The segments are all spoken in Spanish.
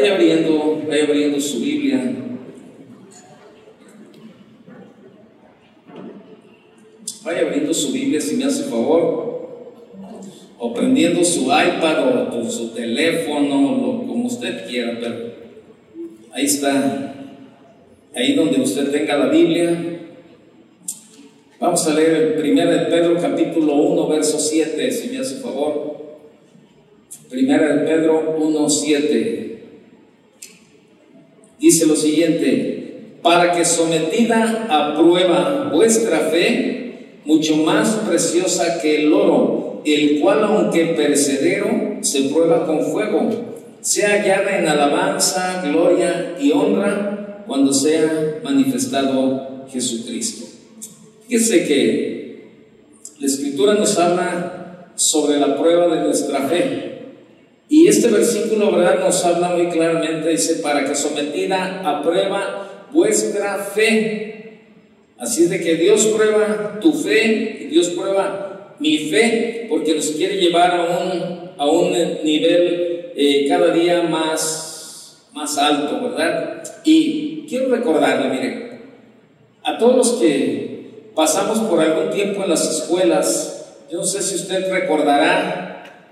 Vaya abriendo, vaya abriendo su Biblia. Vaya abriendo su Biblia si me hace favor. O prendiendo su iPad o su teléfono, como usted quiera, pero ahí está. Ahí donde usted tenga la Biblia. Vamos a leer el 1 de Pedro capítulo 1, verso 7, si me hace favor. Primera de Pedro 1, 7. Dice lo siguiente, para que sometida a prueba vuestra fe, mucho más preciosa que el oro, el cual aunque perecedero, se prueba con fuego, sea hallada en alabanza, gloria y honra cuando sea manifestado Jesucristo. Fíjese que la escritura nos habla sobre la prueba de nuestra fe. Y este versículo, ¿verdad?, nos habla muy claramente, dice, para que sometida a prueba vuestra fe. Así de que Dios prueba tu fe y Dios prueba mi fe, porque nos quiere llevar a un, a un nivel eh, cada día más, más alto, ¿verdad? Y quiero recordarle, mire, a todos los que pasamos por algún tiempo en las escuelas, yo no sé si usted recordará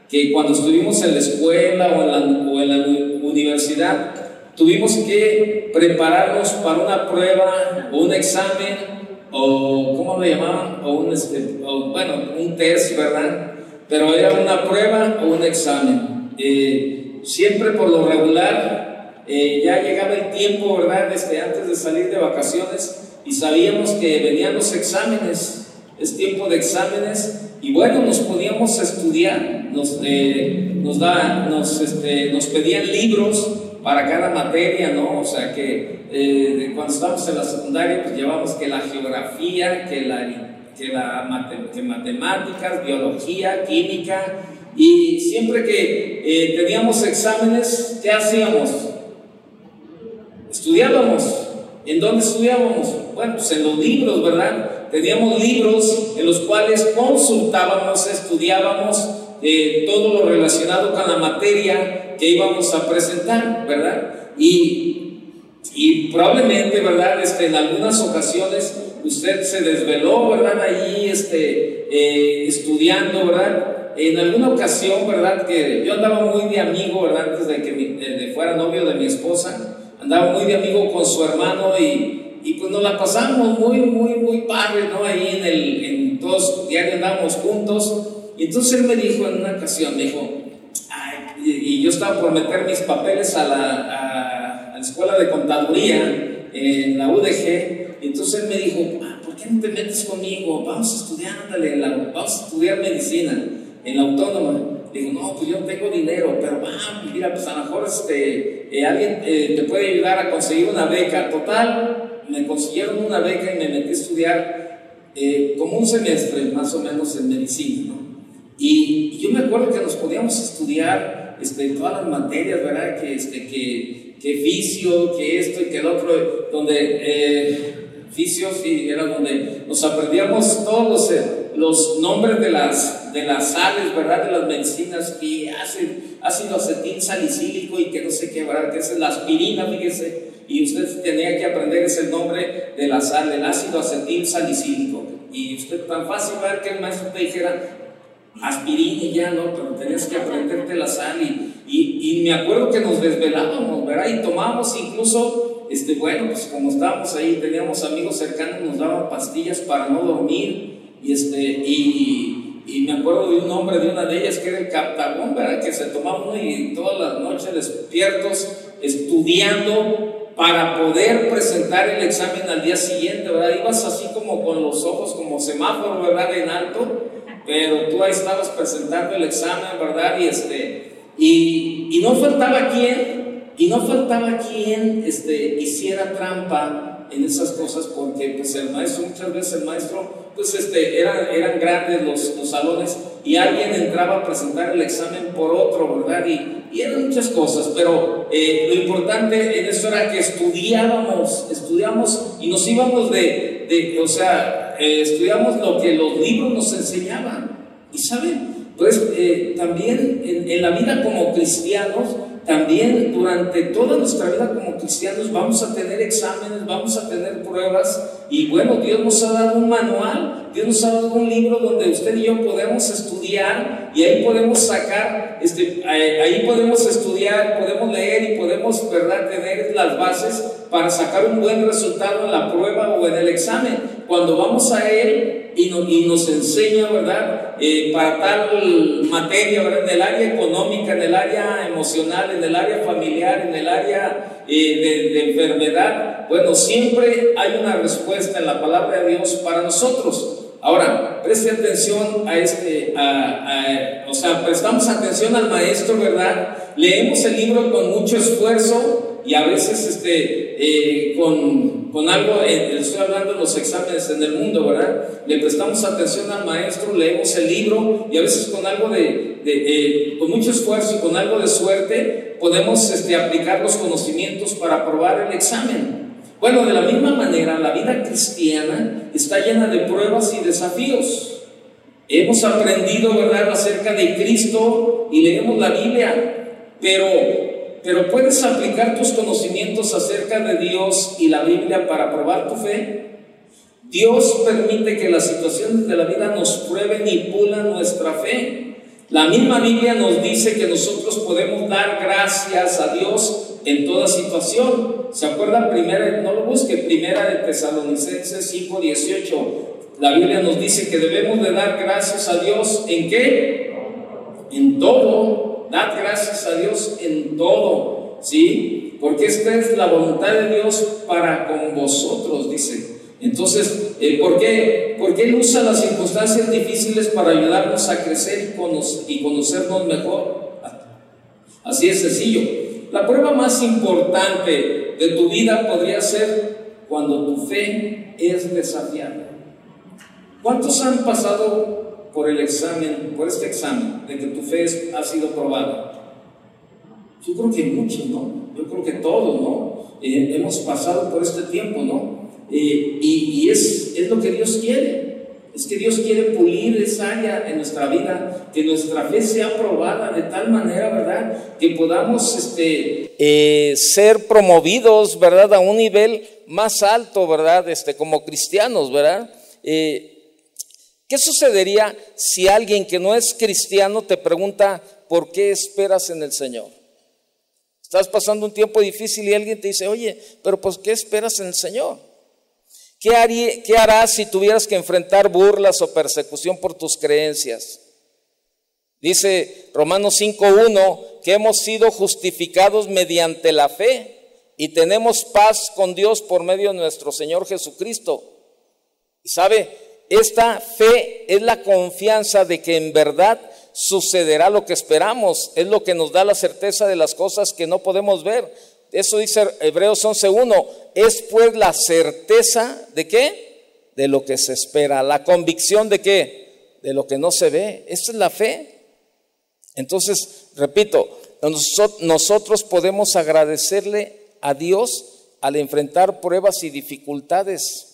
que cuando estuvimos en la escuela o en la, o en la universidad, tuvimos que prepararnos para una prueba o un examen o, ¿cómo lo llamaban? O un, este, bueno, un test, ¿verdad? Pero era una prueba o un examen. Eh, siempre por lo regular, eh, ya llegaba el tiempo, ¿verdad? Desde antes de salir de vacaciones y sabíamos que venían los exámenes. Es tiempo de exámenes y bueno, nos podíamos estudiar, nos, eh, nos, da, nos, este, nos pedían libros para cada materia, ¿no? O sea, que eh, cuando estábamos en la secundaria, pues llevamos que la geografía, que la, que la matemáticas, biología, química, y siempre que eh, teníamos exámenes, ¿qué hacíamos? Estudiábamos. ¿En dónde estudiábamos? Bueno, pues en los libros, ¿verdad? teníamos libros en los cuales consultábamos, estudiábamos eh, todo lo relacionado con la materia que íbamos a presentar, ¿verdad? Y, y probablemente, ¿verdad? Este, en algunas ocasiones usted se desveló, ¿verdad? Allí este, eh, estudiando, ¿verdad? En alguna ocasión, ¿verdad? Que yo andaba muy de amigo, ¿verdad? Antes de que de fuera novio de mi esposa, andaba muy de amigo con su hermano y y pues nos la pasamos muy, muy, muy padre, ¿no? Ahí en el, en todos, diario andábamos juntos. Y entonces él me dijo en una ocasión, me dijo, y, yo estaba por meter mis papeles a la, a, la escuela de contaduría en la UDG. Y entonces él me dijo, ah, ¿por qué no te metes conmigo? Vamos a estudiar, ándale, vamos a estudiar medicina en la autónoma. Digo, no, pues yo no tengo dinero, pero va, mira, pues a lo mejor este, eh, alguien eh, te puede ayudar a conseguir una beca. Total, me consiguieron una beca y me metí a estudiar eh, como un semestre más o menos en medicina. Y, yo me acuerdo que nos podíamos estudiar este, todas las materias, ¿verdad? Que, este, que, que fisio, que esto y que el otro, donde eh, fisios y era donde nos aprendíamos todos los, eh, los nombres de las, de las sales, ¿verdad? De las medicinas, y ácido, ácido acetil salicílico y que no sé qué, ¿verdad? Que es la aspirina, fíjese y usted tenía que aprender ese nombre de la sal, del ácido acetil salicílico. Y usted tan fácil ver que el maestro te dijera aspirina y ya, ¿no? Pero tenías que aprenderte la sal y, y, me acuerdo que nos desvelábamos, ¿verdad? Y tomábamos incluso, este, bueno, pues como estábamos ahí, teníamos amigos cercanos, nos daban pastillas para no dormir y este, y, y me acuerdo de un nombre de una de ellas que era el captagón, ¿verdad? Que se tomaba uno y todas las noches despiertos estudiando para poder presentar el examen al día siguiente, ¿verdad? Ibas así como con los ojos como semáforo, ¿verdad? En alto, pero tú ahí estabas presentando el examen, ¿verdad? Y este, y, y no faltaba quien, y no faltaba quien este, hiciera trampa en esas cosas, porque pues el maestro, muchas veces el maestro, pues este, eran, eran grandes los, los salones, y alguien entraba a presentar el examen por otro, ¿verdad? Y, y eran muchas cosas, pero eh, lo importante en eso era que estudiábamos, estudiamos y nos íbamos de, de o sea, eh, estudiamos lo que los libros nos enseñaban. Y saben, pues eh, también en, en, la vida como cristianos también durante toda nuestra vida como cristianos vamos a tener exámenes, vamos a tener pruebas y bueno, Dios nos ha dado un manual, Dios nos ha dado un libro donde usted y yo podemos estudiar y ahí podemos sacar, este, ahí podemos estudiar, podemos leer y podemos, ¿verdad?, tener las bases para sacar un buen resultado en la prueba o en el examen. Cuando vamos a Él y, nos enseña, ¿verdad?, eh, para tal materia, ¿verdad?, en el área económica, en el área emocional, en el área familiar, en el área eh, de, enfermedad, bueno, siempre hay una respuesta en la palabra de Dios para nosotros. Ahora, preste atención a este, o sea, prestamos atención al maestro, ¿verdad? Leemos el libro con mucho esfuerzo y a veces este, eh, con, con, algo, eh, estoy hablando de los exámenes en el mundo, ¿verdad? Le prestamos atención al maestro, leemos el libro y a veces con algo de, de con mucho esfuerzo y con algo de suerte podemos este, aplicar los conocimientos para aprobar el examen. Bueno, de la misma manera, la vida cristiana está llena de pruebas y desafíos. Hemos aprendido, ¿verdad?, acerca de Cristo y leemos la Biblia, pero, pero ¿puedes aplicar tus conocimientos acerca de Dios y la Biblia para probar tu fe? Dios permite que las situaciones de la vida nos prueben y pulan nuestra fe. La misma Biblia nos dice que nosotros podemos dar gracias a Dios en toda situación. ¿Se acuerdan? Primera, no lo busque, primera de Tesalonicenses 5:18. La Biblia nos dice que debemos de dar gracias a Dios en qué? En todo. Dad gracias a Dios en todo. ¿Sí? Porque esta es la voluntad de Dios para con vosotros, dice. Entonces, eh, ¿por qué? Porque Él usa las circunstancias difíciles para ayudarnos a crecer y conocernos mejor. Así es sencillo. La prueba más importante de tu vida podría ser cuando tu fe es desafiada. ¿Cuántos han pasado por el examen, por este examen, de que tu fe ha sido probada? Yo creo que muchos, ¿no? Yo creo que todos, ¿no? Eh, hemos pasado por este tiempo, ¿no? Eh, y, es, es lo que Dios quiere. Es que Dios quiere pulir esa área en nuestra vida, que nuestra fe sea probada de tal manera, ¿verdad? Que podamos este, eh, ser promovidos, ¿verdad? A un nivel más alto, ¿verdad? Este, como cristianos, ¿verdad? Eh, ¿Qué sucedería si alguien que no es cristiano te pregunta, ¿por qué esperas en el Señor? Estás pasando un tiempo difícil y alguien te dice, oye, pero pues ¿qué esperas en el Señor? ¿Qué, ¿Qué harás si tuvieras que enfrentar burlas o persecución por tus creencias? Dice Romanos 5.1 que hemos sido justificados mediante la fe y tenemos paz con Dios por medio de nuestro Señor Jesucristo. Y sabe, esta fe es la confianza de que en verdad sucederá lo que esperamos, es lo que nos da la certeza de las cosas que no podemos ver. Eso dice Hebreos 11.1. Es pues la certeza de qué? De lo que se espera. La convicción de qué? De lo que no se ve. Esa es la fe. Entonces, repito, nosotros podemos agradecerle a Dios al enfrentar pruebas y dificultades.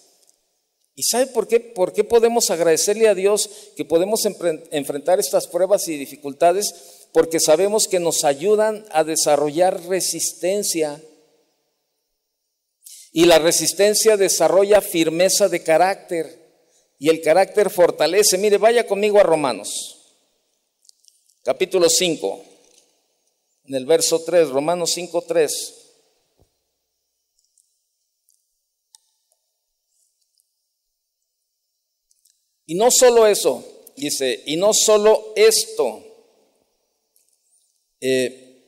¿Y sabe por qué? ¿Por qué podemos agradecerle a Dios que podemos enfrentar estas pruebas y dificultades? porque sabemos que nos ayudan a desarrollar resistencia. Y la resistencia desarrolla firmeza de carácter y el carácter fortalece. Mire, vaya conmigo a Romanos, capítulo 5, en el verso 3, Romanos 5, 3. Y no solo eso, dice, y no solo esto, eh,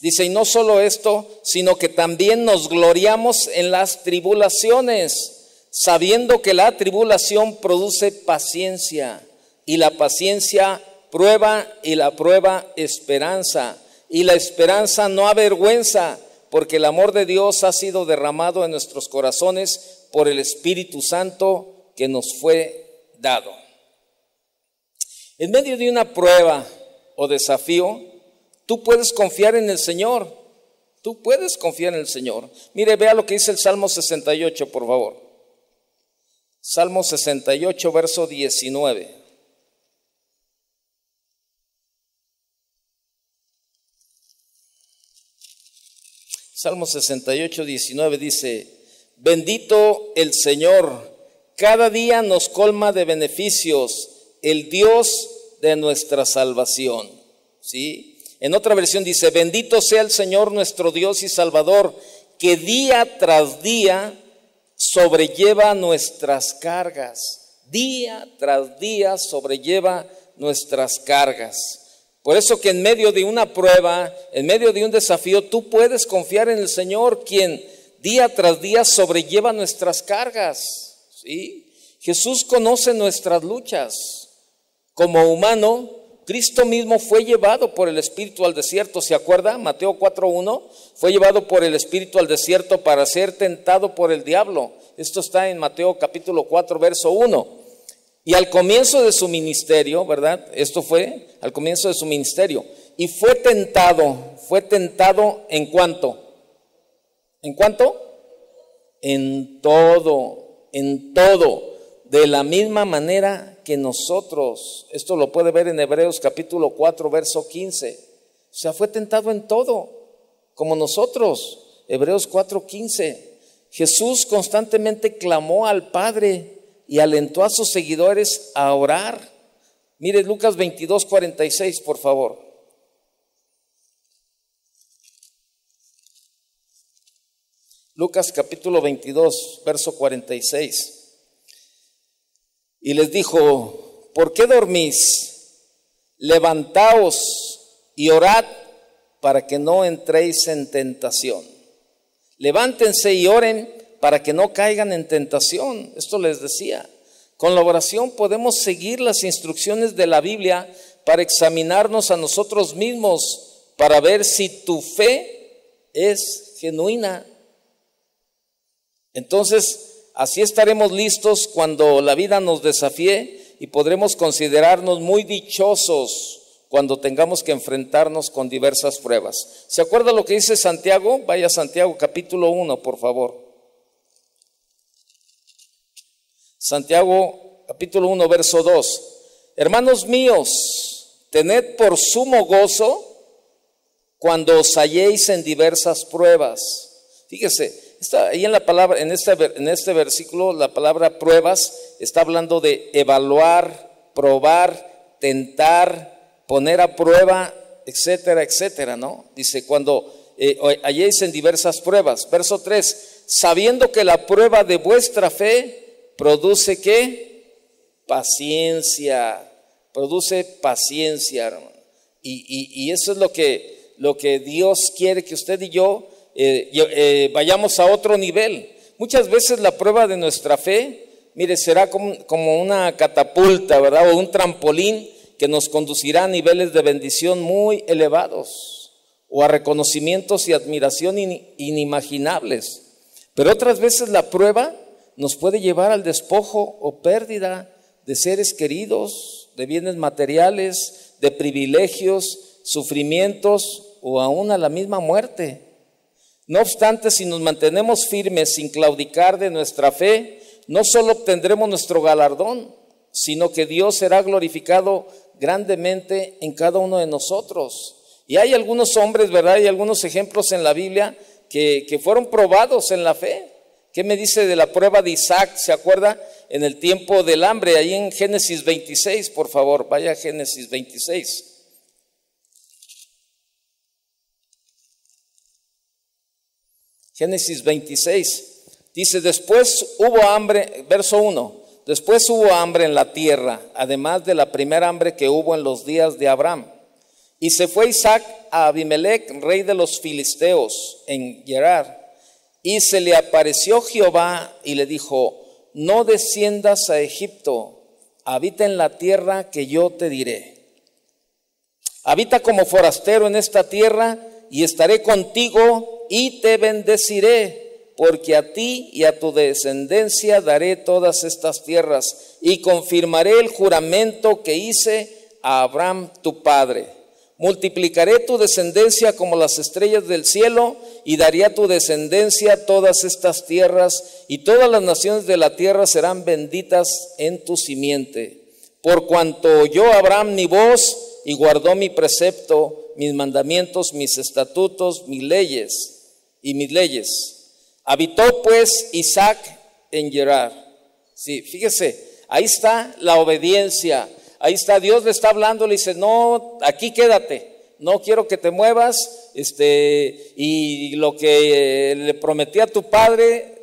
dice, y no solo esto, sino que también nos gloriamos en las tribulaciones, sabiendo que la tribulación produce paciencia, y la paciencia prueba, y la prueba esperanza, y la esperanza no avergüenza, porque el amor de Dios ha sido derramado en nuestros corazones por el Espíritu Santo que nos fue dado. En medio de una prueba o desafío, Tú puedes confiar en el Señor. Tú puedes confiar en el Señor. Mire, vea lo que dice el Salmo 68, por favor. Salmo 68, verso 19. Salmo 68, 19 dice, bendito el Señor, cada día nos colma de beneficios, el Dios de nuestra salvación. ¿Sí? En otra versión dice, bendito sea el Señor nuestro Dios y Salvador, que día tras día sobrelleva nuestras cargas. Día tras día sobrelleva nuestras cargas. Por eso que en medio de una prueba, en medio de un desafío, tú puedes confiar en el Señor, quien día tras día sobrelleva nuestras cargas. ¿Sí? Jesús conoce nuestras luchas. Como humano, Cristo mismo fue llevado por el Espíritu al desierto, ¿se acuerda? Mateo 4.1, fue llevado por el Espíritu al desierto para ser tentado por el diablo. Esto está en Mateo capítulo 4, verso 1. Y al comienzo de su ministerio, ¿verdad? Esto fue al comienzo de su ministerio. Y fue tentado, fue tentado en cuanto. ¿En cuánto? En todo, en todo. De la misma manera que nosotros. Esto lo puede ver en Hebreos capítulo 4, verso 15. O sea, fue tentado en todo, como nosotros. Hebreos 4, 15. Jesús constantemente clamó al Padre y alentó a sus seguidores a orar. Mire Lucas 22, 46, por favor. Lucas capítulo 22, verso 46. Y les dijo, ¿por qué dormís? Levantaos y orad para que no entréis en tentación. Levántense y oren para que no caigan en tentación. Esto les decía. Con la oración podemos seguir las instrucciones de la Biblia para examinarnos a nosotros mismos, para ver si tu fe es genuina. Entonces, así estaremos listos cuando la vida nos desafíe y podremos considerarnos muy dichosos cuando tengamos que enfrentarnos con diversas pruebas. ¿Se acuerda lo que dice Santiago? Vaya Santiago capítulo 1, por favor. Santiago capítulo 1, verso 2. Hermanos míos, tened por sumo gozo cuando os halléis en diversas pruebas. Fíjese, ahí en la palabra, en este, en este versículo, la palabra pruebas está hablando de evaluar, probar, tentar, poner a prueba, etcétera, etcétera, ¿no? Dice, cuando eh, halléis en diversas pruebas. Verso 3, sabiendo que la prueba de vuestra fe produce qué? Paciencia, produce paciencia, hermano. Y, eso es lo que, lo que Dios quiere que usted y yo eh, eh, vayamos a otro nivel. Muchas veces la prueba de nuestra fe, mire, será como, como una catapulta, ¿verdad? O un trampolín que nos conducirá a niveles de bendición muy elevados o a reconocimientos y admiración inimaginables. Pero otras veces la prueba nos puede llevar al despojo o pérdida de seres queridos, de bienes materiales, de privilegios, sufrimientos o aún a la misma muerte. No obstante, si nos mantenemos firmes sin claudicar de nuestra fe, no solo obtendremos nuestro galardón, sino que Dios será glorificado grandemente en cada uno de nosotros. Y hay algunos hombres, ¿verdad? Hay algunos ejemplos en la Biblia que, que fueron probados en la fe. ¿Qué me dice de la prueba de Isaac? ¿Se acuerda? En el tiempo del hambre, ahí en Génesis 26, por favor, vaya a Génesis 26. Génesis 26. Dice, después hubo hambre, verso 1, después hubo hambre en la tierra, además de la primera hambre que hubo en los días de Abraham. Y se fue Isaac a Abimelech, rey de los filisteos, en Gerar y se le apareció Jehová y le dijo, no desciendas a Egipto, habita en la tierra que yo te diré. Habita como forastero en esta tierra y estaré contigo y te bendeciré, porque a ti y a tu descendencia daré todas estas tierras y confirmaré el juramento que hice a Abraham tu padre multiplicaré tu descendencia como las estrellas del cielo y daría a tu descendencia todas estas tierras y todas las naciones de la tierra serán benditas en tu simiente. Por cuanto oyó Abraham mi voz y guardó mi precepto, mis mandamientos, mis estatutos, mis leyes. Y mis leyes. Habitó pues Isaac en Gerar. Sí, fíjese, ahí está la obediencia. Ahí está, Dios le está hablando, le dice, no, aquí quédate, no quiero que te muevas, este, y lo que le prometí a tu padre,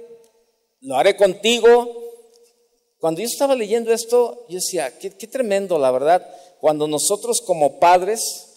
lo haré contigo. Cuando yo estaba leyendo esto, yo decía, qué, qué tremendo, la verdad, cuando nosotros como padres,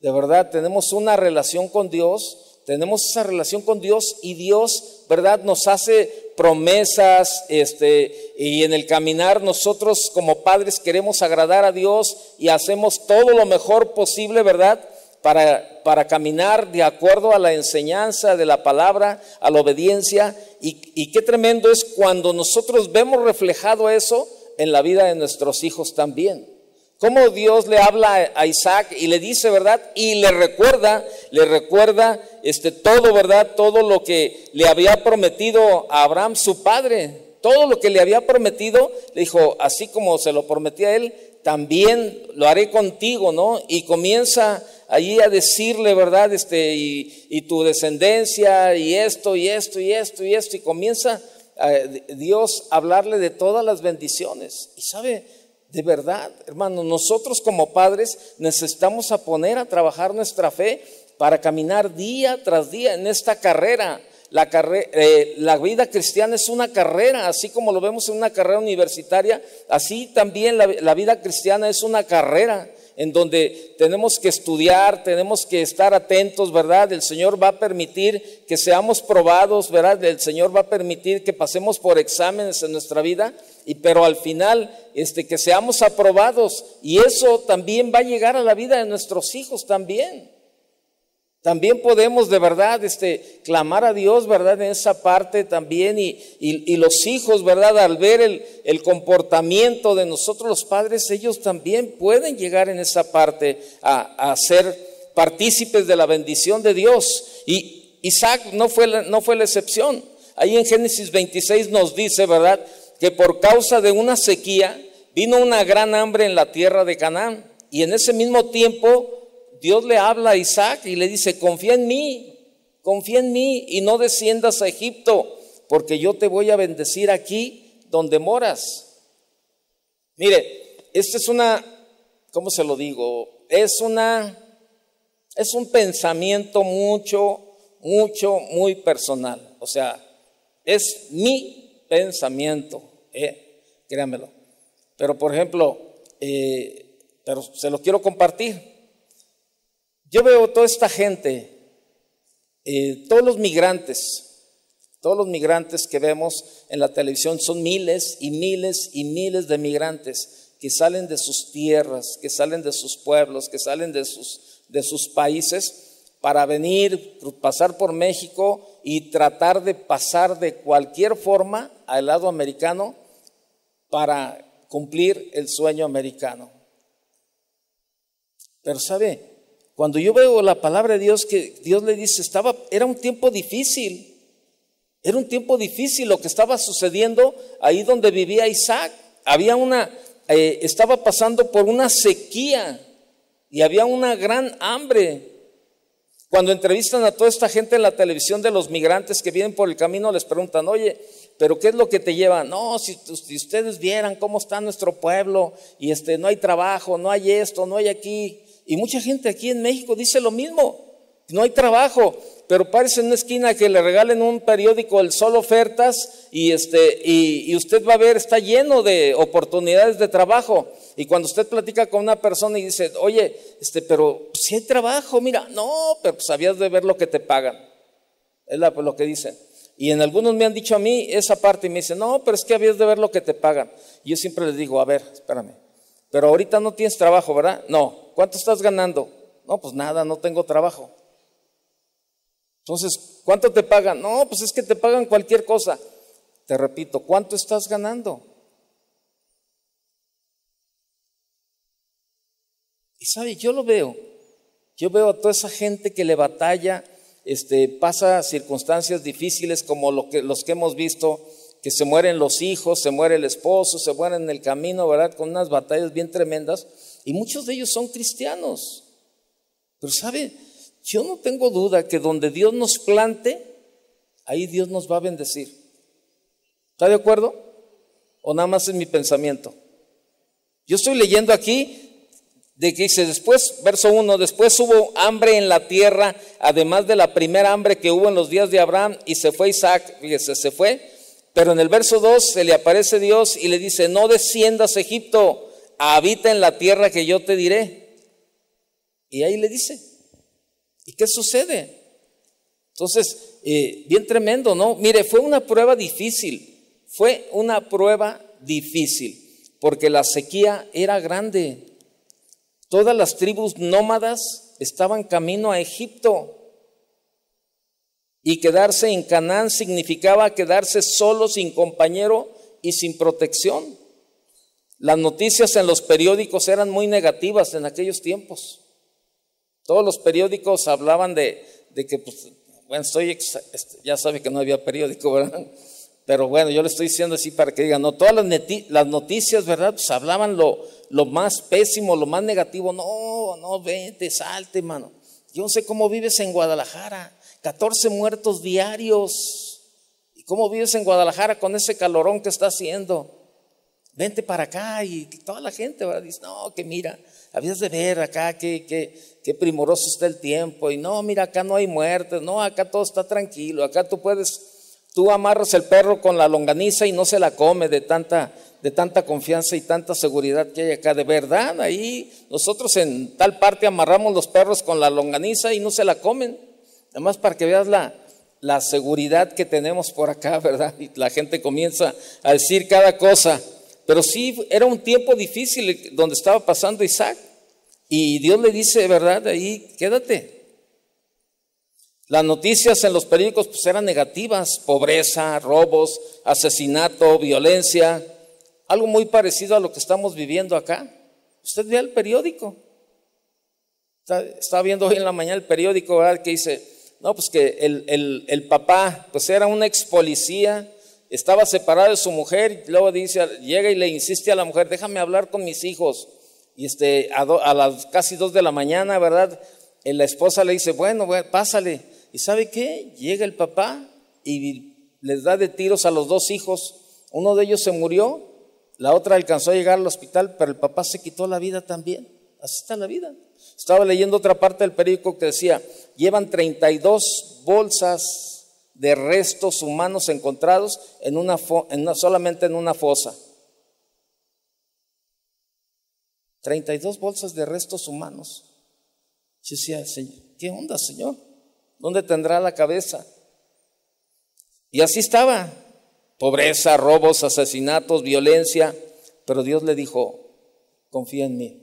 de verdad, tenemos una relación con Dios, tenemos esa relación con Dios y Dios, ¿verdad? Nos hace promesas, este, y en el caminar nosotros como padres queremos agradar a Dios y hacemos todo lo mejor posible, ¿verdad? Para, para caminar de acuerdo a la enseñanza de la palabra, a la obediencia. Y, y qué tremendo es cuando nosotros vemos reflejado eso en la vida de nuestros hijos también cómo Dios le habla a Isaac y le dice, ¿verdad? Y le recuerda, le recuerda este todo, ¿verdad? Todo lo que le había prometido a Abraham su padre. Todo lo que le había prometido, le dijo, así como se lo prometía a él, también lo haré contigo, ¿no? Y comienza allí a decirle, ¿verdad? Este, y, y tu descendencia, y esto, y esto, y esto, y esto, y comienza eh, Dios a hablarle de todas las bendiciones. Y sabe, de verdad, hermano, nosotros como padres necesitamos a poner a trabajar nuestra fe para caminar día tras día en esta carrera. La, eh, la, vida cristiana es una carrera, así como lo vemos en una carrera universitaria, así también la, la vida cristiana es una carrera en donde tenemos que estudiar, tenemos que estar atentos, ¿verdad? El Señor va a permitir que seamos probados, ¿verdad? El Señor va a permitir que pasemos por exámenes en nuestra vida, y pero al final este que seamos aprobados y eso también va a llegar a la vida de nuestros hijos también. También podemos de verdad este, clamar a Dios, ¿verdad? En esa parte también y, y, los hijos, ¿verdad? Al ver el, el, comportamiento de nosotros los padres, ellos también pueden llegar en esa parte a, a ser partícipes de la bendición de Dios. Y Isaac no fue, la, no fue la excepción. Ahí en Génesis 26 nos dice, ¿verdad? Que por causa de una sequía vino una gran hambre en la tierra de Canaán. Y en ese mismo tiempo Dios le habla a Isaac y le dice, confía en mí, confía en mí y no desciendas a Egipto, porque yo te voy a bendecir aquí donde moras. Mire, esta es una, ¿cómo se lo digo? Es una, es un pensamiento mucho, mucho, muy personal. O sea, es mi pensamiento, ¿eh? créanmelo. Pero por ejemplo, eh, pero se lo quiero compartir. Yo veo toda esta gente, eh, todos los migrantes, todos los migrantes que vemos en la televisión son miles y miles y miles de migrantes que salen de sus tierras, que salen de sus pueblos, que salen de sus, de sus países para venir, pasar por México y tratar de pasar de cualquier forma al lado americano para cumplir el sueño americano. Pero sabe, cuando yo veo la palabra de Dios que Dios le dice, estaba, era un tiempo difícil, era un tiempo difícil lo que estaba sucediendo ahí donde vivía Isaac. Había una, eh, estaba pasando por una sequía y había una gran hambre. Cuando entrevistan a toda esta gente en la televisión de los migrantes que vienen por el camino, les preguntan, oye, pero ¿qué es lo que te lleva? No, si, si, ustedes vieran cómo está nuestro pueblo y este, no hay trabajo, no hay esto, no hay aquí. Y mucha gente aquí en México dice lo mismo. No hay trabajo, pero parece en una esquina que le regalen un periódico el sol ofertas y este y, usted va a ver está lleno de oportunidades de trabajo. Y cuando usted platica con una persona y dice, oye, este, pero si hay trabajo, mira, no, pero pues habías de ver lo que te pagan. Es lo que dicen. Y en algunos me han dicho a mí esa parte y me dicen, no, pero es que habías de ver lo que te pagan. Y yo siempre les digo, a ver, espérame, pero ahorita no tienes trabajo, ¿verdad? No. ¿Cuánto estás ganando? No, pues nada, no tengo trabajo. Entonces, ¿cuánto te pagan? No, pues es que te pagan cualquier cosa. Te repito, ¿cuánto estás ganando? Y sabe, yo lo veo. Yo veo a toda esa gente que le batalla, este, pasa circunstancias difíciles como lo que, los que hemos visto que se mueren los hijos, se muere el esposo, se mueren en el camino, ¿verdad? Con unas batallas bien tremendas. Y muchos de ellos son cristianos. Pero sabe, yo no tengo duda que donde Dios nos plante, ahí Dios nos va a bendecir. ¿Está de acuerdo? ¿O nada más es mi pensamiento? Yo estoy leyendo aquí de que dice después, verso 1, después hubo hambre en la tierra, además de la primera hambre que hubo en los días de Abraham, y se fue Isaac, fíjese, se fue, pero en el verso 2 se le aparece Dios y le dice, no desciendas a Egipto, habita en la tierra que yo te diré. Y ahí le dice, ¿y qué sucede? Entonces, eh, bien tremendo, ¿no? Mire, fue una prueba difícil, fue una prueba difícil, porque la sequía era grande. Todas las tribus nómadas estaban camino a Egipto. Y quedarse en Canaán significaba quedarse solo, sin compañero y sin protección. Las noticias en los periódicos eran muy negativas en aquellos tiempos. Todos los periódicos hablaban de, que, pues, bueno, estoy, este, ya sabe que no había periódico, ¿verdad? Pero bueno, yo le estoy diciendo así para que digan, no, todas las, noticias, ¿verdad? Pues hablaban lo, más pésimo, lo más negativo. No, no, vente, salte, mano. Yo no sé cómo vives en Guadalajara. 14 muertos diarios. ¿Y cómo vives en Guadalajara con ese calorón que está haciendo? Vente para acá y toda la gente ¿verdad? dice, no, que mira, habías de ver acá qué, qué, qué primoroso está el tiempo. Y no, mira, acá no hay muertes, no, acá todo está tranquilo, acá tú puedes Tú amarras el perro con la longaniza y no se la come de tanta, de tanta confianza y tanta seguridad que hay acá. De verdad, ahí nosotros en tal parte amarramos los perros con la longaniza y no se la comen. Además, para que veas la, seguridad que tenemos por acá, ¿verdad? Y la gente comienza a decir cada cosa. Pero sí, era un tiempo difícil donde estaba pasando Isaac. Y Dios le dice, ¿verdad? Ahí, quédate. Las noticias en los periódicos pues, eran negativas, pobreza, robos, asesinato, violencia, algo muy parecido a lo que estamos viviendo acá. Usted ve el periódico. Estaba viendo hoy en la mañana el periódico, ¿verdad? Que dice, no, pues que el, el, papá, pues era un ex policía, estaba separado de su mujer, y luego dice, llega y le insiste a la mujer, déjame hablar con mis hijos. Y este, a, las casi dos de la mañana, ¿verdad? Eh, la esposa le dice, bueno, pásale. ¿Y sabe qué? Llega el papá y les da de tiros a los dos hijos. Uno de ellos se murió, la otra alcanzó a llegar al hospital, pero el papá se quitó la vida también. Así está la vida. Estaba leyendo otra parte del periódico que decía, llevan 32 bolsas de restos humanos encontrados en una, en solamente en una fosa. 32 bolsas de restos humanos. Yo decía, ¿qué onda, Señor? ¿Dónde tendrá la cabeza? Y así estaba. Pobreza, robos, asesinatos, violencia. Pero Dios le dijo, confía en mí.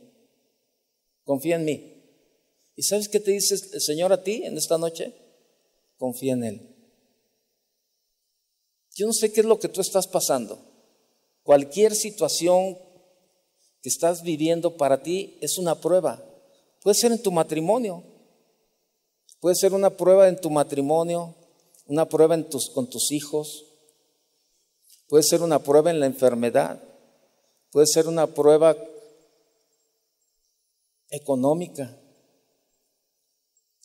Confía en mí. ¿Y sabes qué te dice el Señor a ti en esta noche? Confía en Él. Yo no sé qué es lo que tú estás pasando. Cualquier situación que estás viviendo para ti es una prueba. Puede ser en tu matrimonio, Puede ser una prueba en tu matrimonio, una prueba con tus hijos, puede ser una prueba en la enfermedad, puede ser una prueba económica.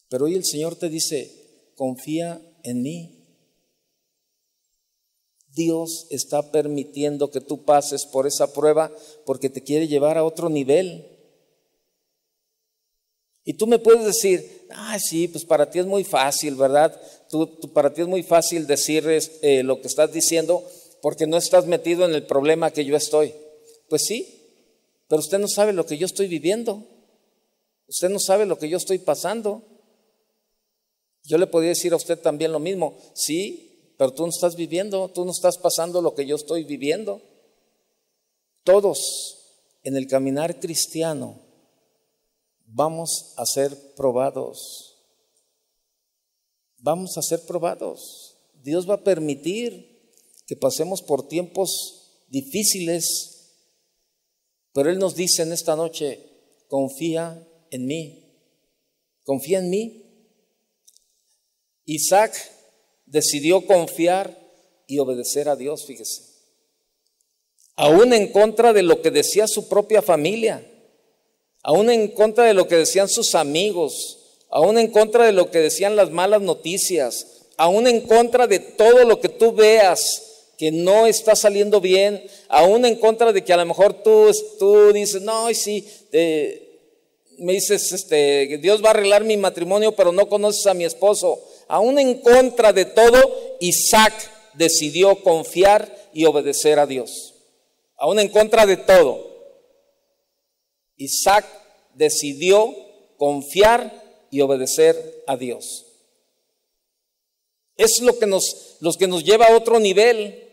Pero hoy el Señor te dice, confía en mí. Dios está permitiendo que tú pases por esa prueba porque te quiere llevar a otro nivel. Y tú me puedes decir, ah, sí, pues para ti es muy fácil, ¿verdad? Tú, para ti es muy fácil decir eh, lo que estás diciendo porque no estás metido en el problema que yo estoy. Pues sí, pero usted no sabe lo que yo estoy viviendo. Usted no sabe lo que yo estoy pasando. Yo le podría decir a usted también lo mismo, sí, pero tú no estás viviendo, tú no estás pasando lo que yo estoy viviendo. Todos en el caminar cristiano vamos a ser probados. Vamos a ser probados. Dios va a permitir que pasemos por tiempos difíciles, pero Él nos dice en esta noche, confía en mí, confía en mí. Isaac decidió confiar y obedecer a Dios, fíjese, aún en contra de lo que decía su propia familia aún en contra de lo que decían sus amigos, aún en contra de lo que decían las malas noticias, aún en contra de todo lo que tú veas que no está saliendo bien, aún en contra de que a lo mejor tú, tú dices, no, y sí, me dices, este, Dios va a arreglar mi matrimonio, pero no conoces a mi esposo. Aún en contra de todo, Isaac decidió confiar y obedecer a Dios. Aún en contra de todo, Isaac decidió confiar y obedecer a Dios. Es lo que nos, los que nos lleva a otro nivel.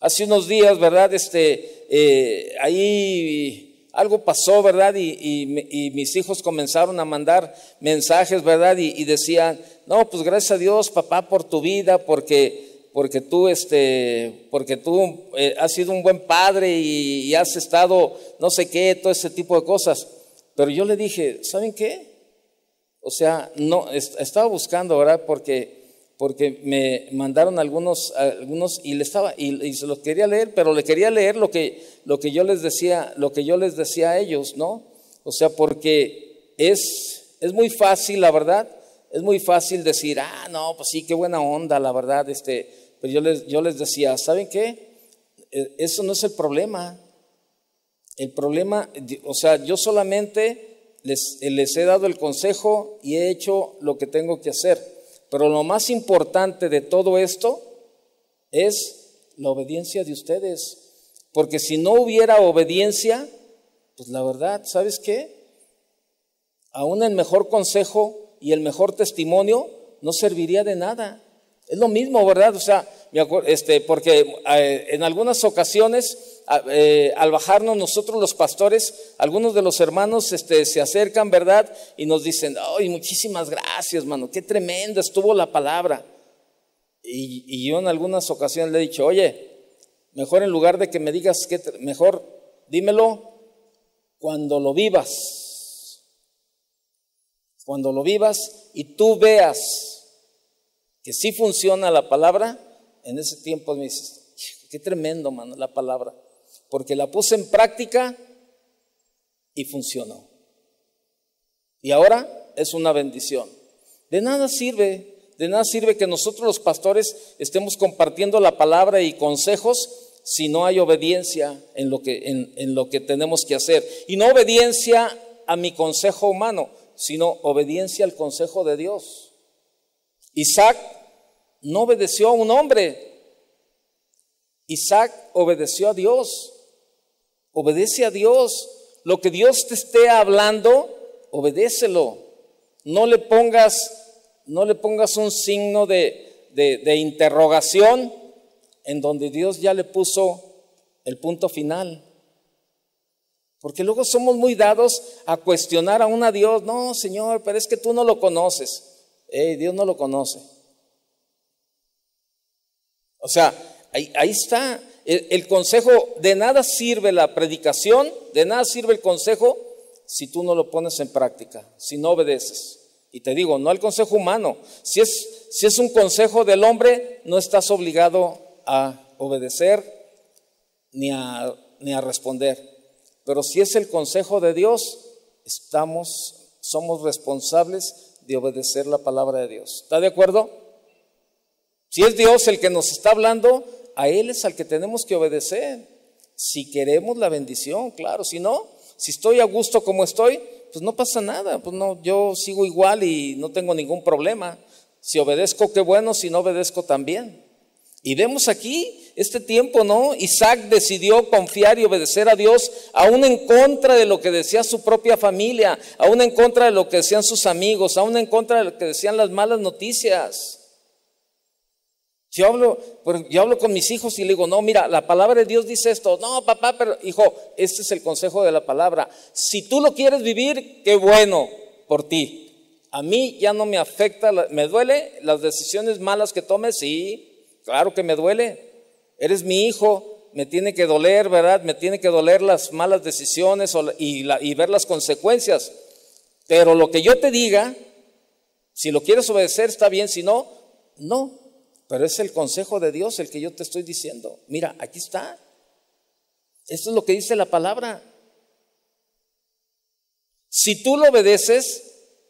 Hace unos días, ¿verdad? Este, eh, ahí algo pasó, ¿verdad? Y, mis hijos comenzaron a mandar mensajes, ¿verdad? Y, decían, no, pues gracias a Dios, papá, por tu vida, porque, porque tú, este, porque tú eh, has sido un buen padre y, y has estado, no sé qué, todo ese tipo de cosas. Pero yo le dije, ¿saben qué? O sea, no, estaba buscando, ¿verdad? Porque, porque me mandaron algunos, algunos y le estaba, y, se los quería leer, pero le quería leer lo que, lo que yo les decía, lo que yo les decía a ellos, ¿no? O sea, porque es, es muy fácil, la verdad, es muy fácil decir, ah, no, pues sí, qué buena onda, la verdad, este, pero yo les, yo les decía, ¿saben qué? E, eso no es el problema. El problema, o sea, yo solamente les, les he dado el consejo y he hecho lo que tengo que hacer. Pero lo más importante de todo esto es la obediencia de ustedes. Porque si no hubiera obediencia, pues la verdad, ¿sabes qué? Aún el mejor consejo y el mejor testimonio no serviría de nada. Es lo mismo, ¿verdad? O sea, este, porque eh, en algunas ocasiones eh, al bajarnos nosotros los pastores, algunos de los hermanos este, se acercan, ¿verdad? Y nos dicen, ay, muchísimas gracias, mano, qué tremenda estuvo la palabra. Y, y, yo en algunas ocasiones le he dicho, oye, mejor en lugar de que me digas, que mejor dímelo cuando lo vivas. Cuando lo vivas y tú veas que sí funciona la palabra, en ese tiempo me dices, qué tremendo, mano, la palabra porque la puse en práctica y funcionó. Y ahora es una bendición. De nada sirve, de nada sirve que nosotros los pastores estemos compartiendo la palabra y consejos si no hay obediencia en lo que, en, lo que tenemos que hacer. Y no obediencia a mi consejo humano, sino obediencia al consejo de Dios. Isaac no obedeció a un hombre, Isaac obedeció a Dios. Obedece a Dios. Lo que Dios te esté hablando, obedécelo. No le pongas, no le pongas un signo de, de interrogación en donde Dios ya le puso el punto final. Porque luego somos muy dados a cuestionar a un Dios. No, Señor, pero es que tú no lo conoces. Dios no lo conoce. O sea, ahí, ahí está el, consejo, de nada sirve la predicación, de nada sirve el consejo si tú no lo pones en práctica, si no obedeces. Y te digo, no al consejo humano. Si es, si es un consejo del hombre, no estás obligado a obedecer ni a, ni a responder. Pero si es el consejo de Dios, estamos, somos responsables de obedecer la palabra de Dios. ¿Está de acuerdo? Si es Dios el que nos está hablando, a Él es al que tenemos que obedecer. Si queremos la bendición, claro. Si no, si estoy a gusto como estoy, pues no pasa nada. Pues no, yo sigo igual y no tengo ningún problema. Si obedezco, qué bueno. Si no obedezco, también. Y vemos aquí este tiempo, ¿no? Isaac decidió confiar y obedecer a Dios, aún en contra de lo que decía su propia familia, aún en contra de lo que decían sus amigos, aún en contra de lo que decían las malas noticias. Yo hablo, yo hablo con mis hijos y le digo, no, mira, la palabra de Dios dice esto. No, papá, pero hijo, este es el consejo de la palabra. Si tú lo quieres vivir, qué bueno por ti. A mí ya no me afecta, me duele las decisiones malas que tomes, sí, claro que me duele. Eres mi hijo, me tiene que doler, ¿verdad? Me tiene que doler las malas decisiones y, y ver las consecuencias. Pero lo que yo te diga, si lo quieres obedecer, está bien, si no, no. Pero es el consejo de Dios el que yo te estoy diciendo. Mira, aquí está. Esto es lo que dice la palabra. Si tú lo obedeces,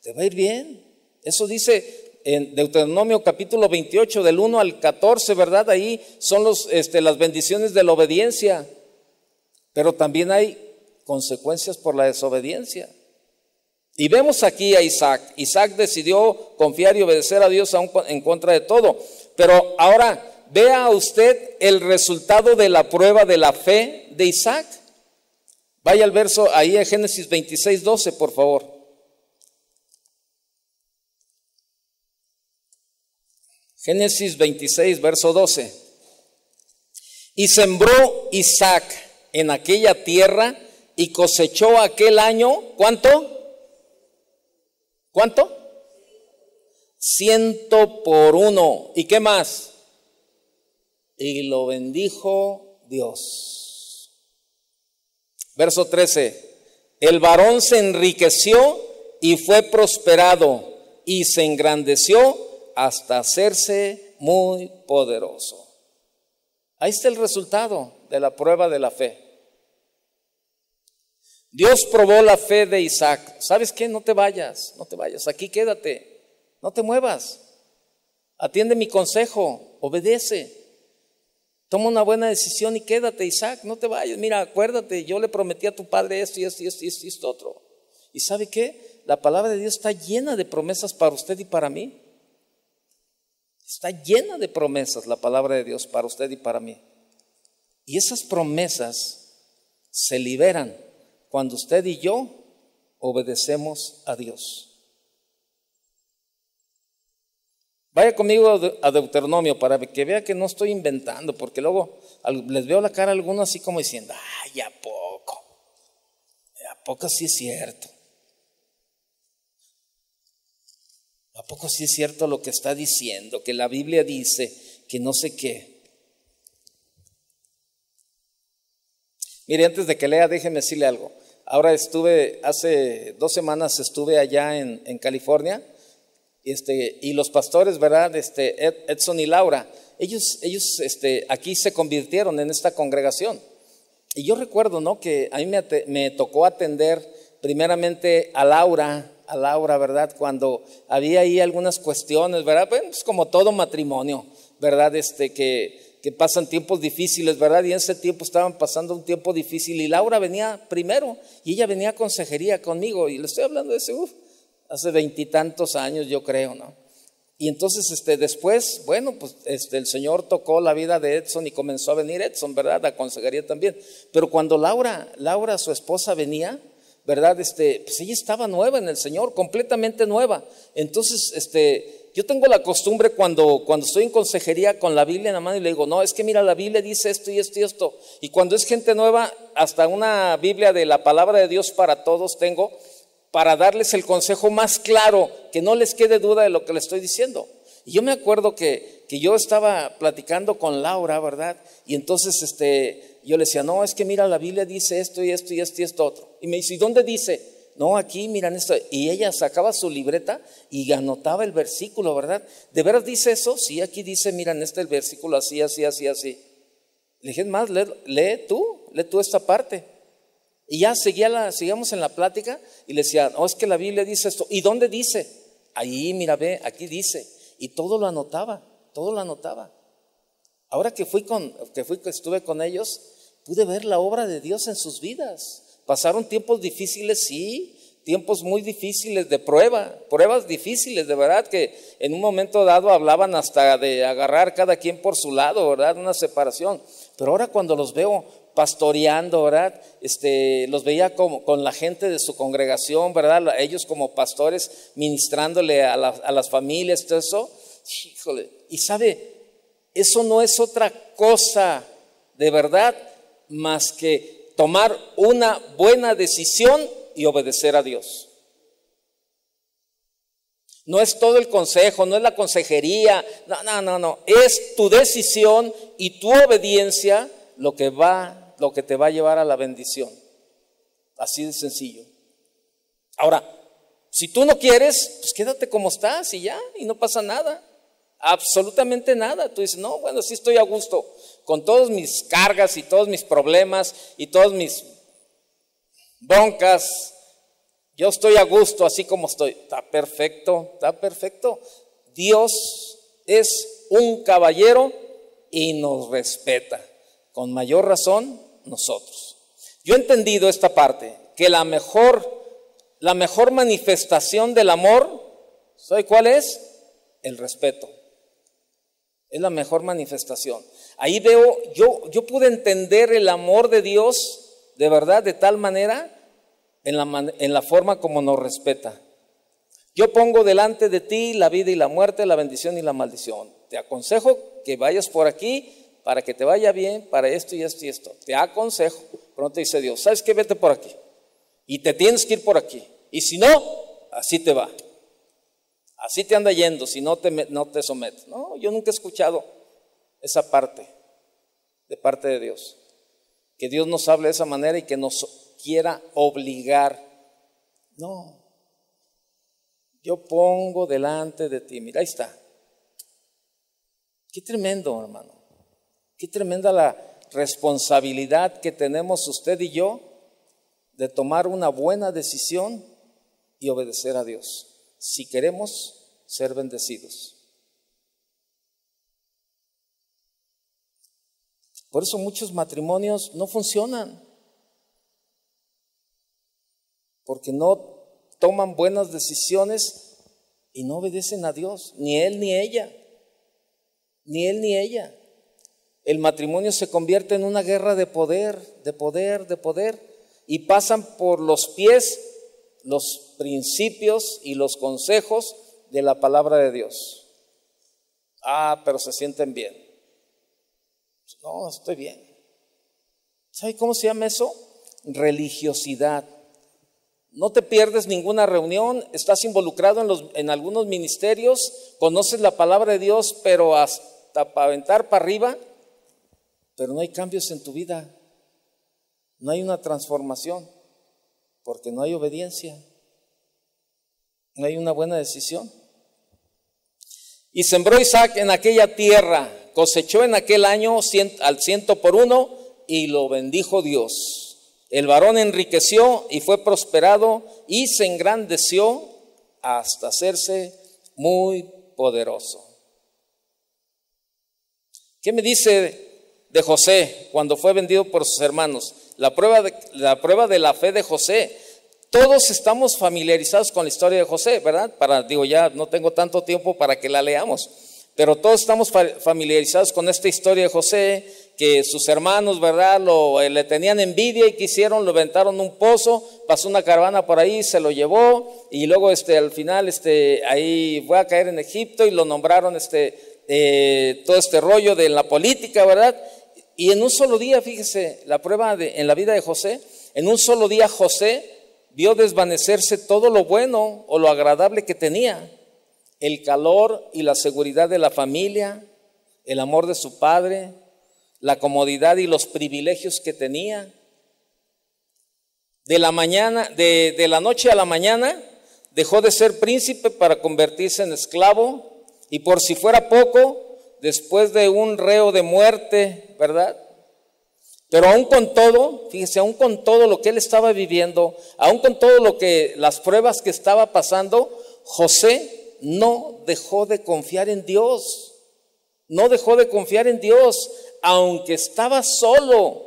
te va a ir bien. Eso dice, en Deuteronomio capítulo 28, del 1 al 14, ¿verdad? Ahí son este, las bendiciones de la obediencia, pero también hay consecuencias por la desobediencia. Y vemos aquí a Isaac. Isaac decidió confiar y obedecer a Dios aún en contra de todo. Pero ahora vea usted el resultado de la prueba de la fe de Isaac. Vaya al verso ahí en Génesis 26, 12, por favor. Génesis 26, verso 12. Y sembró Isaac en aquella tierra y cosechó aquel año, ¿cuánto? ¿Cuánto? Ciento por uno. ¿Y qué más? Y lo bendijo Dios. Verso 13. El varón se enriqueció y fue prosperado y se engrandeció hasta hacerse muy poderoso. Ahí está el resultado de la prueba de la fe. Dios probó la fe de Isaac. ¿Sabes qué? No te vayas, no te vayas. Aquí quédate, no te muevas. Atiende mi consejo, obedece. Toma una buena decisión y quédate, Isaac, no te vayas. Mira, acuérdate, yo le prometí a tu padre esto y esto y esto y esto y esto otro. ¿Y sabe qué? La palabra de Dios está llena de promesas para usted y para mí. Está llena de promesas la palabra de Dios para usted y para mí. Y esas promesas se liberan cuando usted y yo obedecemos a Dios. Vaya conmigo a Deuteronomio para que vea que no estoy inventando, porque luego les veo la cara a algunos así como diciendo, ay, ¿a poco? ¿A poco sí es cierto? ¿A poco sí es cierto lo que está diciendo? Que la Biblia dice que no sé qué. Mire, antes de que lea, déjeme decirle algo. Ahora estuve, hace dos semanas estuve allá en, California, este, y los pastores, ¿verdad? Este, Edson y Laura, ellos, ellos este, aquí se convirtieron en esta congregación. Y yo recuerdo, ¿no? Que a mí me, me tocó atender primeramente a Laura, a Laura, ¿verdad? Cuando había ahí algunas cuestiones, ¿verdad? Pues como todo matrimonio, ¿verdad? Este, que, que pasan tiempos difíciles, ¿verdad? Y en ese tiempo estaban pasando un tiempo difícil y Laura venía primero y ella venía a consejería conmigo y le estoy hablando de ese, uf, hace veintitantos años yo creo, ¿no? Y entonces este, después, bueno, pues este, el Señor tocó la vida de Edson y comenzó a venir Edson, ¿verdad? A consejería también. Pero cuando Laura, Laura, su esposa, venía, ¿verdad? Este, pues ella estaba nueva en el Señor, completamente nueva. Entonces, este, yo tengo la costumbre cuando, cuando estoy en consejería con la Biblia en la mano y le digo, no, es que mira, la Biblia dice esto y esto y esto. Y cuando es gente nueva, hasta una Biblia de la palabra de Dios para todos tengo para darles el consejo más claro, que no les quede duda de lo que les estoy diciendo. Y yo me acuerdo que, que yo estaba platicando con Laura, ¿verdad? Y entonces este, yo le decía, no, es que mira, la Biblia dice esto y esto y esto y esto otro. Y me dice, ¿y dónde dice? No, aquí miran esto. Y ella sacaba su libreta y anotaba el versículo, ¿verdad? ¿De veras dice eso? Sí, aquí dice, miran este el versículo así, así, así, así. Le dije, más, lee, lee tú, lee tú esta parte. Y ya seguía la, seguíamos en la plática y le decía, no, es que la Biblia dice esto. ¿Y dónde dice? Ahí, mira, ve, aquí dice. Y todo lo anotaba, todo lo anotaba. Ahora que fui con, que fui, que estuve con ellos, pude ver la obra de Dios en sus vidas. Pasaron tiempos difíciles, sí, tiempos muy difíciles de prueba, pruebas difíciles, de verdad, que en un momento dado hablaban hasta de agarrar cada quien por su lado, ¿verdad? Una separación. Pero ahora cuando los veo pastoreando, ¿verdad? Este, los veía como, con la gente de su congregación, ¿verdad? Ellos como pastores ministrándole a, a las familias, todo eso. Híjole, y sabe, eso no es otra cosa de verdad más que tomar una buena decisión y obedecer a Dios. No es todo el consejo, no es la consejería, no, no, no, no, es tu decisión y tu obediencia lo que va, lo que te va a llevar a la bendición. Así de sencillo. Ahora, si tú no quieres, pues quédate como estás y ya, y no pasa nada absolutamente nada. Tú dices, no, bueno, sí estoy a gusto con todas mis cargas y todos mis problemas y todas mis broncas. Yo estoy a gusto así como estoy. Está perfecto, está perfecto. Dios es un caballero y nos respeta. Con mayor razón nosotros. Yo he entendido esta parte, que la mejor, la mejor manifestación del amor, ¿sabe cuál es? El respeto. Es la mejor manifestación. Ahí veo, yo, yo pude entender el amor de Dios de verdad de tal manera en la, en la forma como nos respeta. Yo pongo delante de ti la vida y la muerte, la bendición y la maldición. Te aconsejo que vayas por aquí para que te vaya bien, para esto y esto y esto. Te aconsejo. Pronto dice Dios, ¿sabes qué? Vete por aquí. Y te tienes que ir por aquí. Y si no, así te va. Así te anda yendo si no te, no te sometes. No, yo nunca he escuchado esa parte de parte de Dios. Que Dios nos hable de esa manera y que nos quiera obligar. No. Yo pongo delante de ti. Mira, ahí está. Qué tremendo, hermano. Qué tremenda la responsabilidad que tenemos usted y yo de tomar una buena decisión y obedecer a Dios, si queremos ser bendecidos. Por eso muchos matrimonios no funcionan, porque no toman buenas decisiones y no obedecen a Dios, ni él ni ella, ni él ni ella el matrimonio se convierte en una guerra de poder, de poder, de poder, y pasan por los pies los principios y los consejos de la palabra de Dios. Ah, pero se sienten bien. No, estoy bien. ¿Sabe cómo se llama eso? Religiosidad. No te pierdes ninguna reunión, estás involucrado en, los, en algunos ministerios, conoces la palabra de Dios, pero hasta para aventar para arriba, pero no hay cambios en tu vida, no hay una transformación, porque no hay obediencia, no hay una buena decisión. Y sembró Isaac en aquella tierra, cosechó en aquel año al ciento por uno y lo bendijo Dios. El varón enriqueció y fue prosperado y se engrandeció hasta hacerse muy poderoso. ¿Qué me dice de José cuando fue vendido por sus hermanos, la prueba de la, prueba de la fe de José. Todos estamos familiarizados con la historia de José, ¿verdad? Para, digo, ya no tengo tanto tiempo para que la leamos, pero todos estamos familiarizados con esta historia de José, que sus hermanos, ¿verdad? Lo, eh, le tenían envidia y quisieron, lo aventaron un pozo, pasó una caravana por ahí, se lo llevó y luego este, al final este, ahí fue a caer en Egipto y lo nombraron este, eh, todo este rollo de la política, ¿verdad? Y en un solo día, fíjese, la prueba de, en la vida de José, en un solo día José vio desvanecerse todo lo bueno o lo agradable que tenía, el calor y la seguridad de la familia, el amor de su padre, la comodidad y los privilegios que tenía. De la mañana, de, de la noche a la mañana, dejó de ser príncipe para convertirse en esclavo y por si fuera poco, después de un reo de muerte, ¿verdad? Pero aún con todo, fíjese, aún con todo lo que él estaba viviendo, aún con todo lo que las pruebas que estaba pasando, José no dejó de confiar en Dios. No dejó de confiar en Dios, aunque estaba solo.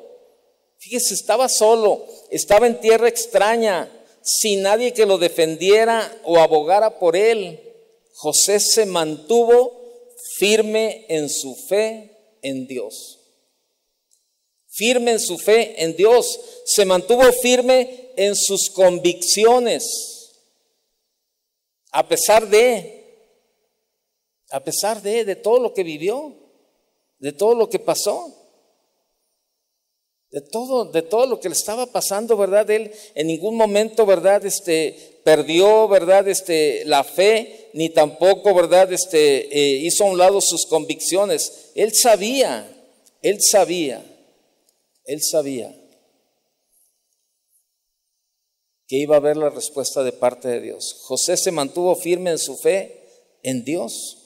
Fíjese, estaba solo, estaba en tierra extraña, sin nadie que lo defendiera o abogara por él. José se mantuvo firme en su fe en Dios. Firme en su fe en Dios. Se mantuvo firme en sus convicciones. A pesar de, a pesar de, de todo lo que vivió, de todo lo que pasó de todo, de todo lo que le estaba pasando, ¿verdad? Él en ningún momento, ¿verdad? Este, perdió, ¿verdad? Este, la fe, ni tampoco, ¿verdad? Este, eh, hizo a un lado sus convicciones. Él sabía, él sabía, él sabía que iba a haber la respuesta de parte de Dios. José se mantuvo firme en su fe en Dios.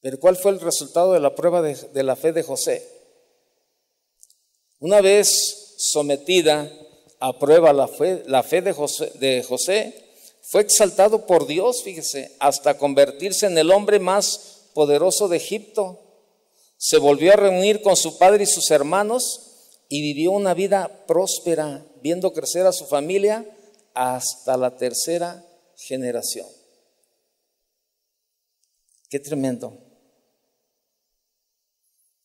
Pero ¿cuál fue el resultado de la prueba de, de la fe de José? Una vez sometida a prueba la fe, de, José, de José, fue exaltado por Dios, fíjese, hasta convertirse en el hombre más poderoso de Egipto. Se volvió a reunir con su padre y sus hermanos y vivió una vida próspera, viendo crecer a su familia hasta la tercera generación. Qué tremendo.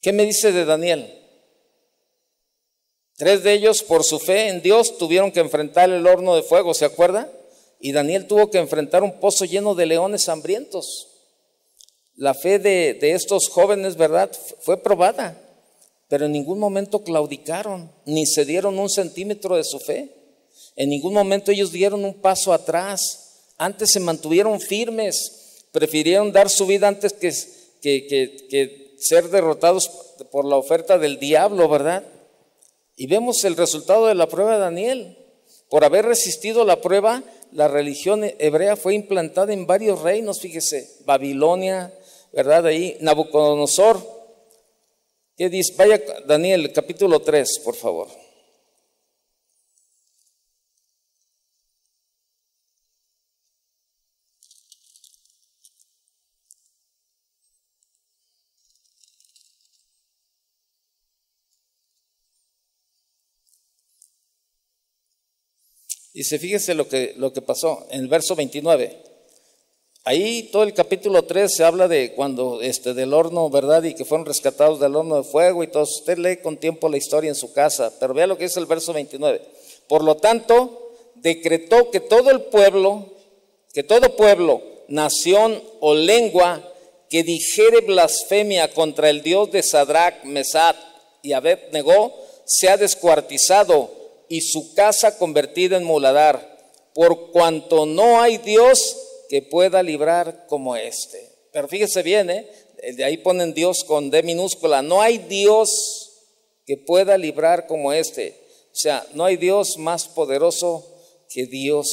¿Qué me dice de Daniel? Tres de ellos, por su fe en Dios, tuvieron que enfrentar el horno de fuego, ¿se acuerda? Y Daniel tuvo que enfrentar un pozo lleno de leones hambrientos. La fe de, estos jóvenes, ¿verdad? Fue probada, pero en ningún momento claudicaron, ni se dieron un centímetro de su fe. En ningún momento ellos dieron un paso atrás. Antes se mantuvieron firmes, prefirieron dar su vida antes que, que ser derrotados por la oferta del diablo, ¿verdad? Y vemos el resultado de la prueba de Daniel. Por haber resistido la prueba, la religión hebrea fue implantada en varios reinos, fíjese, Babilonia, ¿verdad? Ahí, Nabucodonosor. ¿Qué dice? Vaya Daniel, capítulo 3, por favor. Dice, fíjese lo que, lo que pasó en el verso 29. Ahí todo el capítulo 3 se habla de cuando este del horno, ¿verdad? Y que fueron rescatados del horno de fuego y todo. Usted lee con tiempo la historia en su casa, pero vea lo que dice el verso 29. Por lo tanto, decretó que todo el pueblo, que todo pueblo, nación o lengua que dijere blasfemia contra el Dios de Sadrach, Mesad y Abednego sea descuartizado y su casa convertida en muladar, por cuanto no hay Dios que pueda librar como este. Pero fíjese bien, ¿eh? de ahí ponen Dios con D minúscula, no hay Dios que pueda librar como este. O sea, no hay Dios más poderoso que Dios,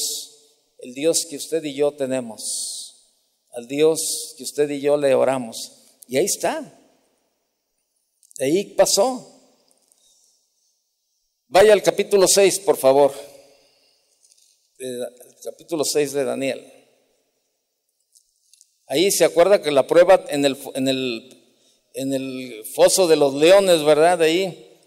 el Dios que usted y yo tenemos, al Dios que usted y yo le oramos. Y ahí está. Ahí pasó. Vaya al capítulo 6, por favor. El capítulo 6 de Daniel. Ahí se acuerda que la prueba en el, en el, en el foso de los leones, ¿verdad? Ahí.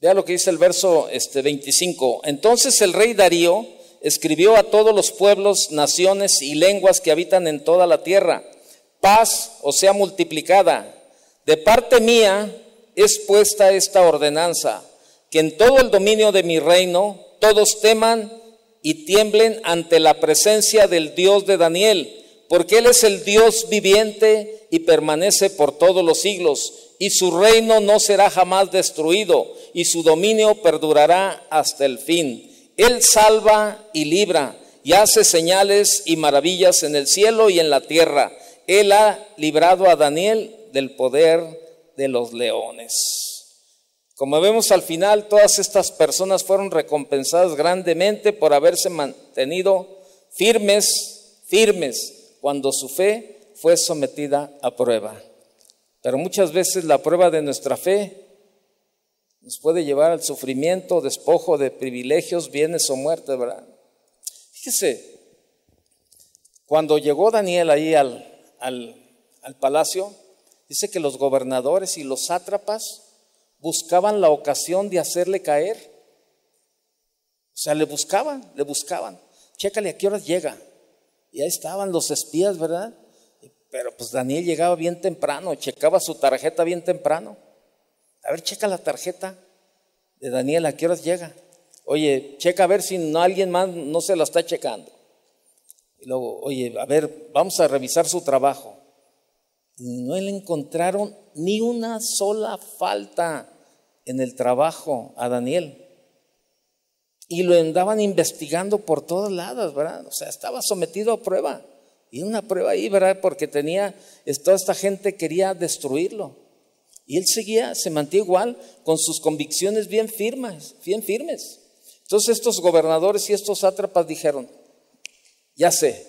Vea lo que dice el verso este, 25. Entonces el rey Darío escribió a todos los pueblos, naciones y lenguas que habitan en toda la tierra. Paz o sea multiplicada. De parte mía es puesta esta ordenanza que en todo el dominio de mi reino todos teman y tiemblen ante la presencia del Dios de Daniel, porque Él es el Dios viviente y permanece por todos los siglos, y su reino no será jamás destruido, y su dominio perdurará hasta el fin. Él salva y libra, y hace señales y maravillas en el cielo y en la tierra. Él ha librado a Daniel del poder de los leones. Como vemos al final, todas estas personas fueron recompensadas grandemente por haberse mantenido firmes, firmes, cuando su fe fue sometida a prueba. Pero muchas veces la prueba de nuestra fe nos puede llevar al sufrimiento, despojo de privilegios, bienes o muerte, ¿verdad? Fíjese, cuando llegó Daniel ahí al, al, al palacio, dice que los gobernadores y los sátrapas buscaban la ocasión de hacerle caer. O sea, le buscaban, le buscaban. Chécale a qué horas llega. Y ahí estaban los espías, ¿verdad? Pero pues Daniel llegaba bien temprano, checaba su tarjeta bien temprano. A ver, checa la tarjeta de Daniel, ¿a qué horas llega? Oye, checa a ver si no alguien más no se la está checando. Y luego, oye, a ver, vamos a revisar su trabajo. No le encontraron ni una sola falta en el trabajo a Daniel. Y lo andaban investigando por todos lados, ¿verdad? O sea, estaba sometido a prueba. Y una prueba ahí, ¿verdad? Porque tenía, toda esta gente quería destruirlo. Y él seguía, se mantiene igual, con sus convicciones bien firmes, bien firmes. Entonces estos gobernadores y estos sátrapas dijeron, ya sé,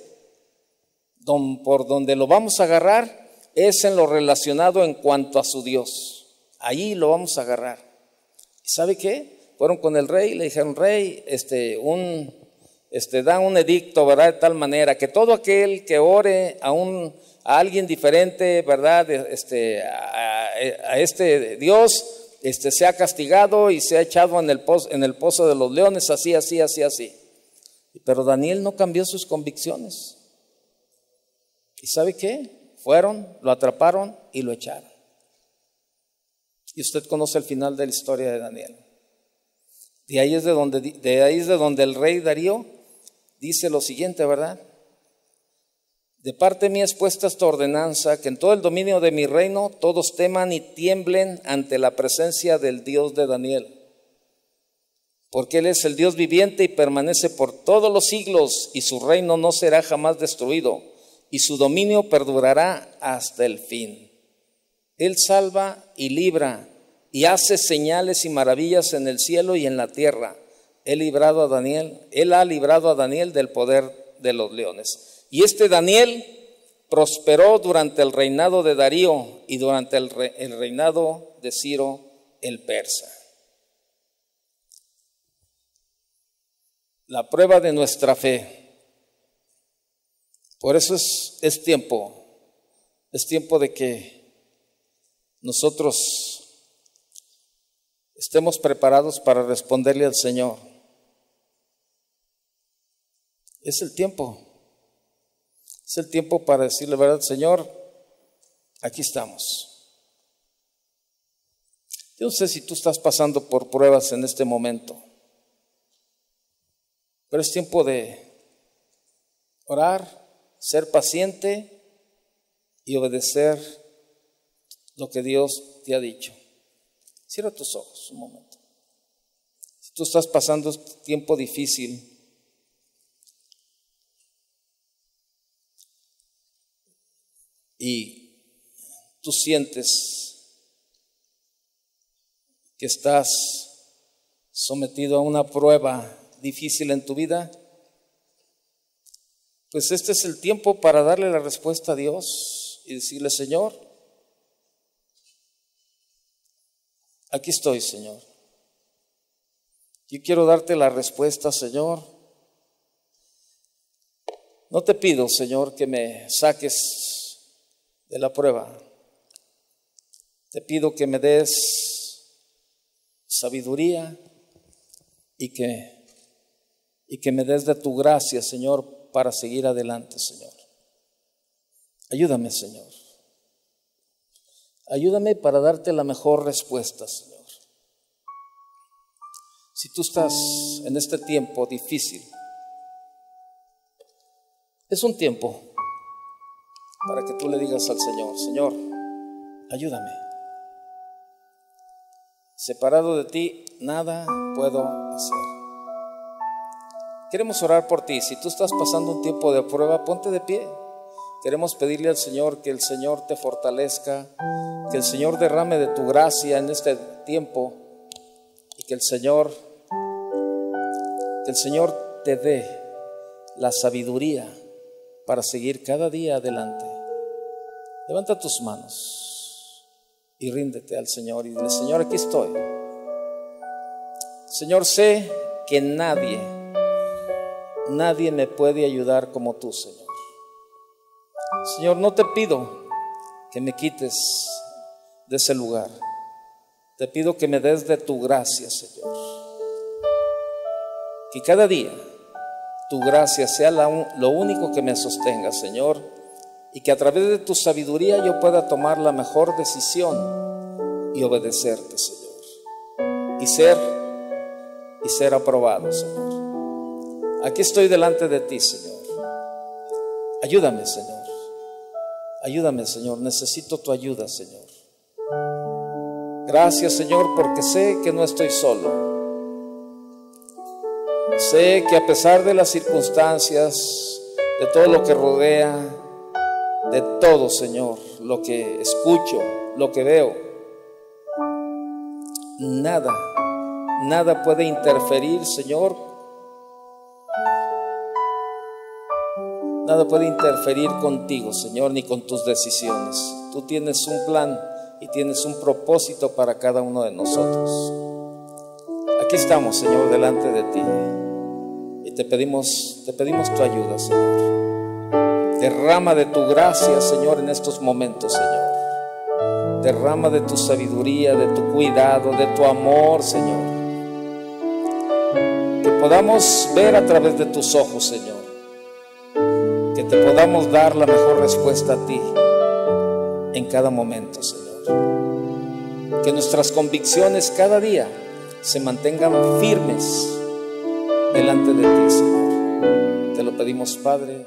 por donde lo vamos a agarrar es en lo relacionado en cuanto a su Dios. Ahí lo vamos a agarrar. ¿Y sabe qué? Fueron con el rey, le dijeron, rey, este, un, este, da un edicto, ¿verdad? De tal manera que todo aquel que ore a, un, a alguien diferente, ¿verdad? Este, a, este Dios, este, sea castigado y sea echado en el, pozo, en el pozo de los leones, así, así, así, así. Pero Daniel no cambió sus convicciones. ¿Y sabe qué? Fueron, lo atraparon y lo echaron. Y usted conoce el final de la historia de Daniel. De ahí es de donde, de ahí es de donde el rey Darío dice lo siguiente, ¿verdad? De parte mía es puesta esta ordenanza, que en todo el dominio de mi reino todos teman y tiemblen ante la presencia del Dios de Daniel. Porque Él es el Dios viviente y permanece por todos los siglos y su reino no será jamás destruido y su dominio perdurará hasta el fin. Él salva y libra y hace señales y maravillas en el cielo y en la tierra Él librado a Daniel, él ha librado a Daniel del poder de los leones. Y este Daniel prosperó durante el reinado de Darío y durante el reinado de Ciro el persa. La prueba de nuestra fe. Por eso es, es tiempo, es tiempo de que nosotros estemos preparados para responderle al Señor. Es el tiempo. Es el tiempo para decirle, ¿verdad, Señor? Aquí estamos. Yo no sé si tú estás pasando por pruebas en este momento, pero es tiempo de orar, ser paciente y obedecer lo que Dios te ha dicho. Cierra tus ojos un momento. Si tú estás pasando este tiempo difícil, y tú sientes que estás sometido a una prueba difícil en tu vida, pues este es el tiempo para darle la respuesta a Dios y decirle, Señor, aquí estoy, Señor. Yo quiero darte la respuesta, Señor. No te pido, Señor, que me saques de la prueba. Te pido que me des sabiduría y que, y que me des de tu gracia, Señor, para seguir adelante, Señor. Ayúdame, Señor. Ayúdame para darte la mejor respuesta, Señor. Si tú estás en este tiempo difícil, es un tiempo para que tú le digas al Señor, Señor, ayúdame. Separado de ti, nada puedo hacer. Queremos orar por ti. Si tú estás pasando un tiempo de prueba, ponte de pie. Queremos pedirle al Señor que el Señor te fortalezca, que el Señor derrame de tu gracia en este tiempo y que el Señor, que el Señor te dé la sabiduría para seguir cada día adelante. Levanta tus manos y ríndete al Señor y dile, Señor, aquí estoy. Señor, sé que nadie, nadie me puede ayudar como tú, Señor. Señor, no te pido que me quites de ese lugar. Te pido que me des de tu gracia, Señor. Que cada día tu gracia sea lo único que me sostenga, Señor, y que a través de tu sabiduría yo pueda tomar la mejor decisión y obedecerte, Señor, y ser y ser aprobado, Señor. Aquí estoy delante de ti, Señor. Ayúdame, Señor. Ayúdame, Señor. Necesito tu ayuda, Señor. Gracias, Señor, porque sé que no estoy solo. Sé que a pesar de las circunstancias, de todo lo que rodea, de todo, Señor, lo que escucho, lo que veo, nada, nada puede interferir, Señor. Nada puede interferir contigo, Señor, ni con tus decisiones. Tú tienes un plan y tienes un propósito para cada uno de nosotros. Aquí estamos, Señor, delante de ti te pedimos, te pedimos tu ayuda, Señor. Derrama de tu gracia, Señor, en estos momentos, Señor. Derrama de tu sabiduría, de tu cuidado, de tu amor, Señor. Que podamos ver a través de tus ojos, Señor. Que te podamos dar la mejor respuesta a ti en cada momento, Señor. Que nuestras convicciones cada día se mantengan firmes delante de ti, Señor. Te lo pedimos, Padre.